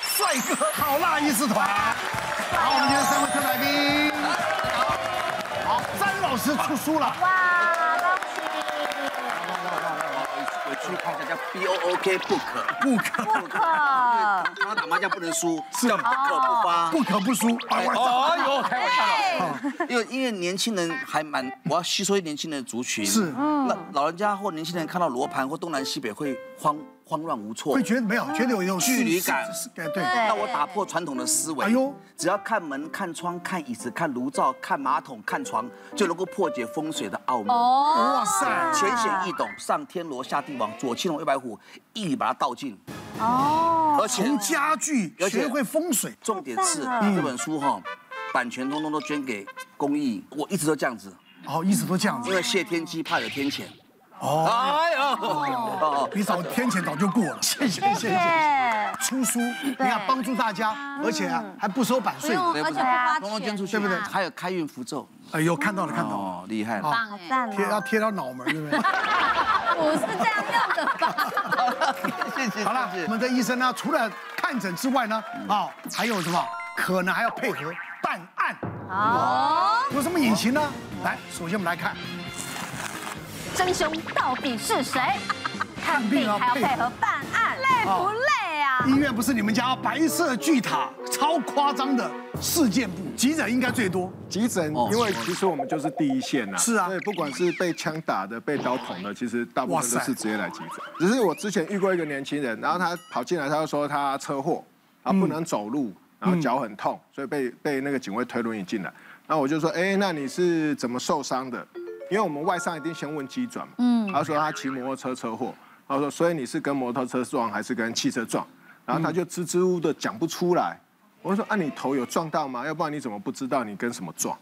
帅哥好辣医师团。好，我们今天三位特来宾。好，詹老师出书了。哇，恭喜！回去看一下叫 B O O K book book book，他打麻将不能输，是不可不发，不可不输。哎呦，开玩笑。因为因为年轻人还蛮，我要吸收一年轻人的族群。是，那老人家或年轻人看到罗盘或东南西北会慌慌乱无措，会觉得没有，觉得有一种距离感。对对。那我打破传统的思维。哎呦，只要看门、看窗、看椅子、看炉灶、看马桶、看床，就能够破解风水的奥秘。哦，哇塞，浅显易懂，上天罗下地网，左青龙右白虎，一笔把它道尽。哦，而且从家具学会风水，重点是这本书哈，版权通通都捐给公益，我一直都这样子。哦，一直都这样子，因为谢天机怕有天谴。哦，哎呦，哦，你早天谴早就过了，谢谢谢谢。出书，你看帮助大家，而且还不收版税，而且不发通通捐出去，对不对？还有开运符咒，哎呦，看到了看到了，哦，厉害了，棒，贴要贴到脑门，对不对？不是这样用的吧？谢谢。好了，我们的医生呢，除了看诊之外呢，啊，还有什么？可能还要配合办案。哦，有什么隐情呢？来，首先我们来看。真凶到底是谁？看病还要配合办案，累不累啊？医院不是你们家白色巨塔，超夸张的事件部，急诊应该最多。急诊，因为其实我们就是第一线呐。是啊，对，不管是被枪打的、被刀捅的，其实大部分都是直接来急诊。只是我之前遇过一个年轻人，然后他跑进来，他就说他车祸，他不能走路，然后脚很痛，所以被被那个警卫推轮椅进来。那我就说，哎，那你是怎么受伤的？因为我们外伤一定先问机转嘛，嗯，他说他骑摩托车车祸，他说所以你是跟摩托车撞还是跟汽车撞？然后他就支支吾吾的讲不出来，我说啊你头有撞到吗？要不然你怎么不知道你跟什么撞？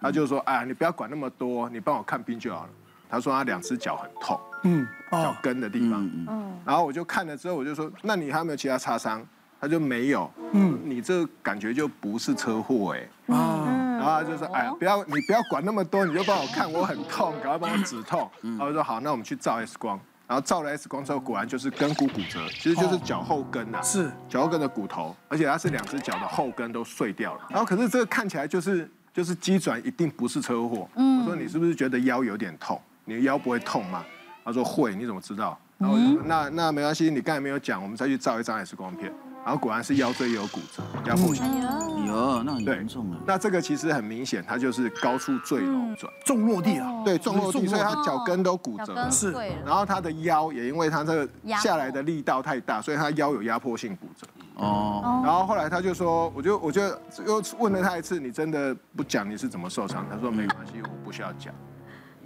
他就说哎你不要管那么多，你帮我看病就好了。他说他两只脚很痛，嗯，脚跟的地方，嗯，然后我就看了之后我就说那你还有没有其他擦伤？他就没有，嗯，你这感觉就不是车祸哎，啊。然后就说：“哎呀，不要你不要管那么多，你就帮我看，我很痛，赶快帮我止痛。”然后说：“好，那我们去照 X 光。”然后照了 X 光之后，果然就是跟骨骨折，其实就是脚后跟呐，是脚后跟的骨头，而且它是两只脚的后跟都碎掉了。然后可是这个看起来就是就是机转一定不是车祸。我说：“你是不是觉得腰有点痛？你的腰不会痛吗？”他说：“会。”你怎么知道？然后我就说：“那那没关系，你刚才没有讲，我们再去照一张 X 光片。”然后果然是腰椎有骨折，压迫性。有，那很严重了。那这个其实很明显，它就是高处坠楼转，重落地了。对，重落地，所以他脚跟都骨折了。是。然后他的腰也因为他这个下来的力道太大，所以他腰有压迫性骨折。哦。然后后来他就说，我就我就又问了他一次，你真的不讲你是怎么受伤？他说没关系，我不需要讲。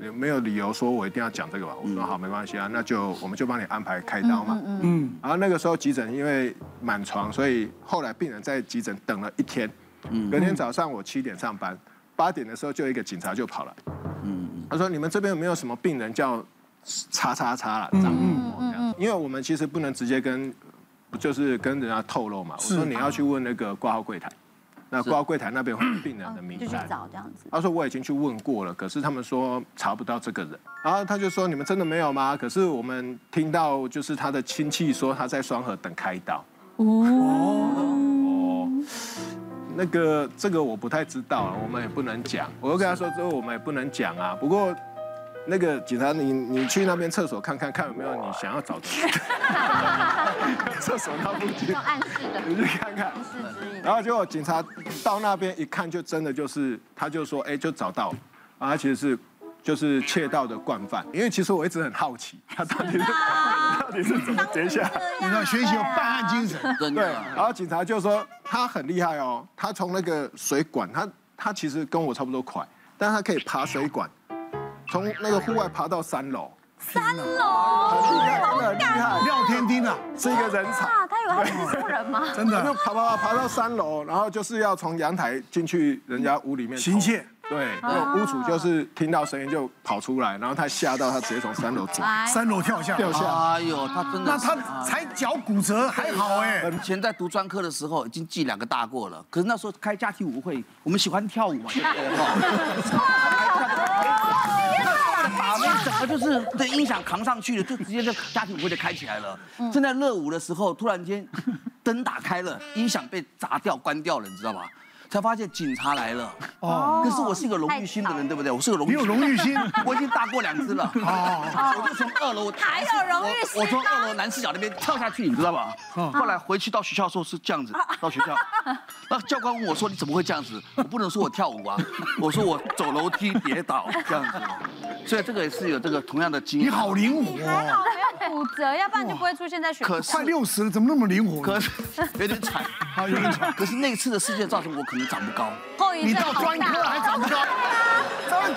没没有理由说我一定要讲这个吧？我说好，没关系啊，那就我们就帮你安排开刀嘛。嗯嗯。然后那个时候急诊因为满床，所以后来病人在急诊等了一天。嗯。隔天早上我七点上班，八点的时候就一个警察就跑来。嗯嗯。他说：“你们这边有没有什么病人叫叉叉叉了？”张某某这样。因为我们其实不能直接跟，就是跟人家透露嘛。我说你要去问那个挂号柜台。那挂号柜台那边会有病人的名单，就去找这样子。他说我已经去问过了，可是他们说查不到这个人。然后他就说，你们真的没有吗？可是我们听到就是他的亲戚说他在双河等开刀。哦哦，那个这个我不太知道，我们也不能讲。我就跟他说，之后我们也不能讲啊。不过。那个警察，你你去那边厕所看看，看有没有你想要找的。厕所那附近。暗示的。你去看看。然后结果警察到那边一看，就真的就是，他就说，哎，就找到，啊，他其实是就是窃盗的惯犯。因为其实我一直很好奇，他到底是到底是怎么接下？你要学习有办案精神。对。然后警察就说他很厉害哦，他从那个水管，他他其实跟我差不多快，但他可以爬水管。从那个户外爬到三楼，三楼，廖天丁啊，是一个人才。他以为他是素人吗？真的，就爬爬爬爬到三楼，然后就是要从阳台进去人家屋里面行窃。对，那屋主就是听到声音就跑出来，然后他吓到，他直接从三楼走，三楼跳下，掉下。哎呦，他真的，那他才脚骨折还好哎。以前在读专科的时候已经记两个大过了，可是那时候开家庭舞会，我们喜欢跳舞嘛，对不对？把那整个就是对音响扛上去了，就直接就家庭舞会就开起来了。正在热舞的时候，突然间灯打开了，音响被砸掉关掉了，你知道吧？才发现警察来了。哦，可是我是一个荣誉心的人，对不对？我是个荣誉，你有荣誉心，我已经大过两只了。哦，我就从二楼还有荣誉心，我从二楼男视角那边跳下去，你知道吧？后来回去到学校的时候是这样子，到学校，那教官问我说：“你怎么会这样子？”我不能说我跳舞啊，我说我走楼梯跌倒这样子，所以这个也是有这个同样的经验。你好灵活，还好没有骨折，要不然就不会出现在选。可是快六十了，怎么那么灵活？可是 有点惨，啊有点惨。可是那次的事件造成我可能长不高。你到专科还长不高？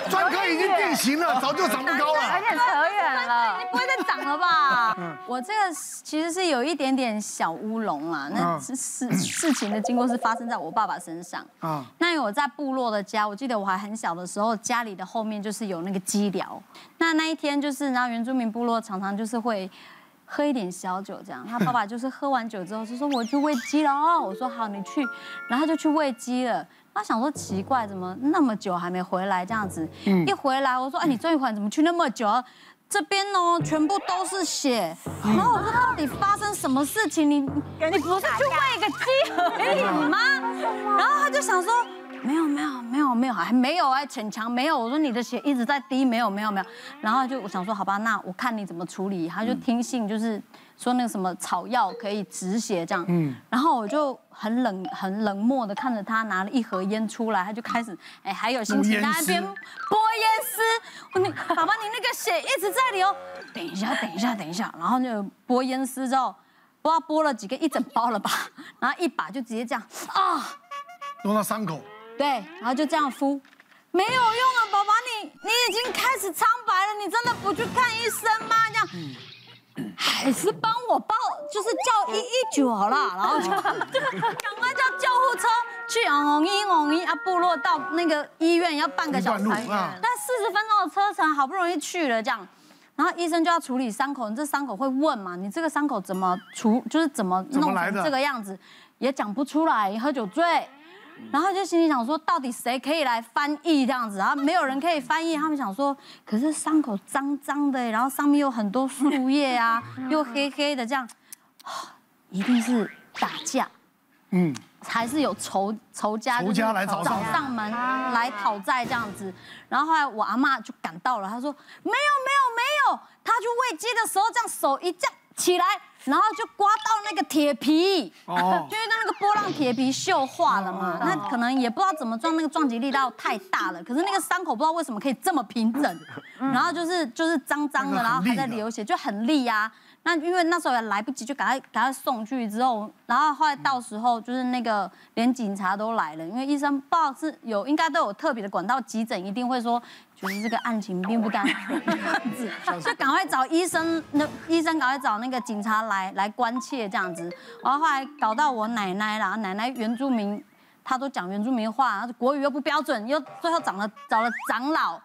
专专科已经定型了，早就长不高了。而且扯远了，你不会再长了吧？我这个其实是有一点点小乌龙啊。那事事情的经过是发生在我爸爸身上啊。那我在部落的家，我记得我还很小的时候，家里的后面就是有那个鸡寮。那那一天就是，然后原住民部落常常就是会喝一点小酒这样。他爸爸就是喝完酒之后就说：“我去喂鸡了哦。”我说：“好，你去。”然后他就去喂鸡了。他想说奇怪，怎么那么久还没回来？这样子，一回来我说，哎，你终于回来，怎么去那么久？这边哦，全部都是血。然后我说，到底发生什么事情？你你不是去喂个鸡 而已吗？然后他就想说，没有没有没有没有，还没有哎，逞强没有。我说你的血一直在滴，没有没有没有。然后就我想说，好吧，那我看你怎么处理。他就听信就是。说那个什么草药可以止血这样，嗯，然后我就很冷很冷漠的看着他拿了一盒烟出来，他就开始哎还有心情在那边拨烟丝，你爸爸你那个血一直在流，等一下等一下等一下，然后就拨烟丝之后，不知道拨了几个一整包了吧，然后一把就直接这样啊，弄到伤口，对，然后就这样敷，没有用啊，爸爸你你已经开始苍白了，你真的不去看医生吗？这样。嗯还是帮我报，就是叫一一九好了，然后就 赶快叫救护车去昂一昂一啊，部落到那个医院要半个小时，但四十分钟的车程，好不容易去了这样，然后医生就要处理伤口，你这伤口会问嘛？你这个伤口怎么处，就是怎么弄成这个样子，也讲不出来，喝酒醉。然后就心里想说，到底谁可以来翻译这样子？然后没有人可以翻译，他们想说，可是伤口脏脏的，然后上面有很多树叶啊，又黑黑的这样，一定是打架，嗯，还是有仇仇家，仇家来找找上门来讨债这样子。然后后来我阿妈就赶到了，她说没有没有没有，她去喂鸡的时候这样手一这样起来。然后就刮到那个铁皮，哦，就是那个波浪铁皮锈化了嘛。那可能也不知道怎么撞，那个撞击力道太大了。可是那个伤口不知道为什么可以这么平整，然后就是就是脏脏的，然后还在流血，就很利啊。那因为那时候也来不及，就赶快赶快送去之后，然后后来到时候就是那个连警察都来了，因为医生不知道是有应该都有特别的管道，急诊一定会说。就是这个案情并不单纯，这样子，就赶快找医生，那医生赶快找那个警察来来关切这样子，然后后来搞到我奶奶啦，奶奶原住民，她都讲原住民话，国语又不标准，又最后找了找了长老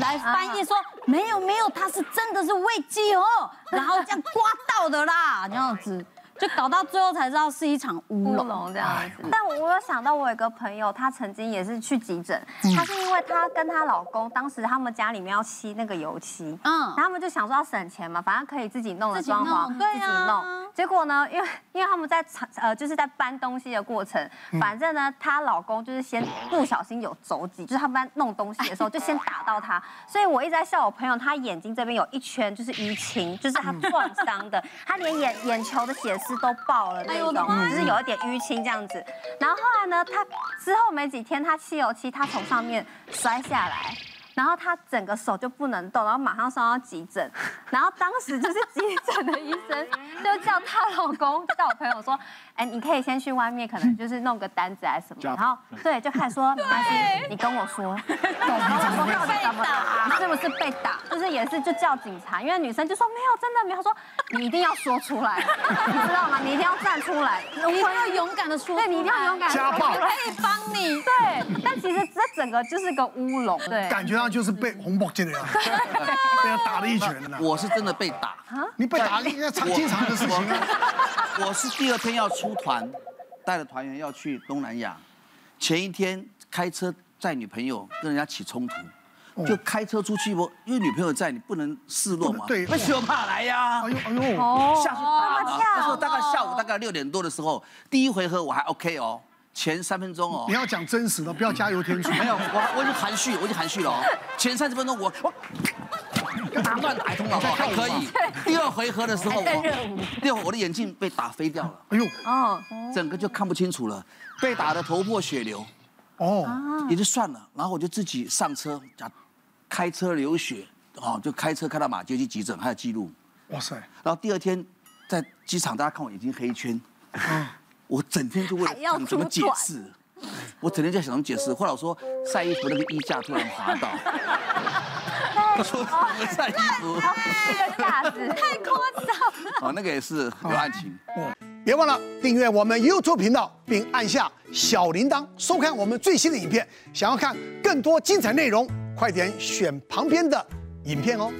来翻译说，没有没有，他是真的是喂鸡哦，然后这样刮到的啦，这样子。就搞到最后才知道是一场乌龙。这样子，但我我有想到，我有一个朋友，她曾经也是去急诊，她是因为她跟她老公当时他们家里面要漆那个油漆，嗯，然后他们就想说要省钱嘛，反正可以自己弄的装潢，对呀，自己弄。结果呢，因为因为他们在呃就是在搬东西的过程，反正呢，她老公就是先不小心有肘击，就是他们在弄东西的时候就先打到她，所以我一直在笑我朋友，她眼睛这边有一圈就是淤青，就是她撞伤的，她连眼眼球的血丝都爆了那种，只是有一点淤青这样子。然后后来呢，他之后没几天，他汽油漆，他从上面摔下来。然后他整个手就不能动，然后马上送到急诊，然后当时就是急诊的医生 就叫她老公叫我朋友说，哎，你可以先去外面，可能就是弄个单子还是什么，然后对，就开始说没关系，你跟我说，然后说到底怎么打，你是不是被打？就是也是就叫警察，因为女生就说没有，真的没有，说你一定要说出来，你知道吗？你一定要站出来，你一定要勇敢的说，对，你一定要勇敢，家暴，我可以帮你，对，但其实这整个就是个乌龙，对，感觉到。就是被红包接的呀，被他打了一拳呢。我是真的被打，你被打了，应该常经常的事情。我是第二天要出团，带着团员要去东南亚，前一天开车载女朋友跟人家起冲突，就开车出去不，因为女朋友在，你不能示弱嘛。对，为什么怕来呀？哎呦哎呦，下去打了。那时候大概下午大概六点多的时候，第一回合我还 OK 哦，前三分钟哦。你要讲真实的，不要加油添醋。没有，我我已经含蓄，我已经含蓄了哦。前三十分钟我我打断打通了，还可以。第二回合的时候，我第二我的眼镜被打飞掉了。哎呦，哦，整个就看不清楚了，被打的头破血流。哦，也就算了，然后我就自己上车，讲开车流血，哦，就开车开到马街去急诊，还有记录。哇塞！然后第二天在机场，大家看我眼睛黑圈，我整天就为了想怎么解释，我整天在想怎么解释。后来我说晒衣服那个衣架突然滑倒，我说晒衣服，架子太夸张。哦，那个也是有案情。别忘了订阅我们 YouTube 频道，并按下小铃铛，收看我们最新的影片。想要看更多精彩内容，快点选旁边的影片哦。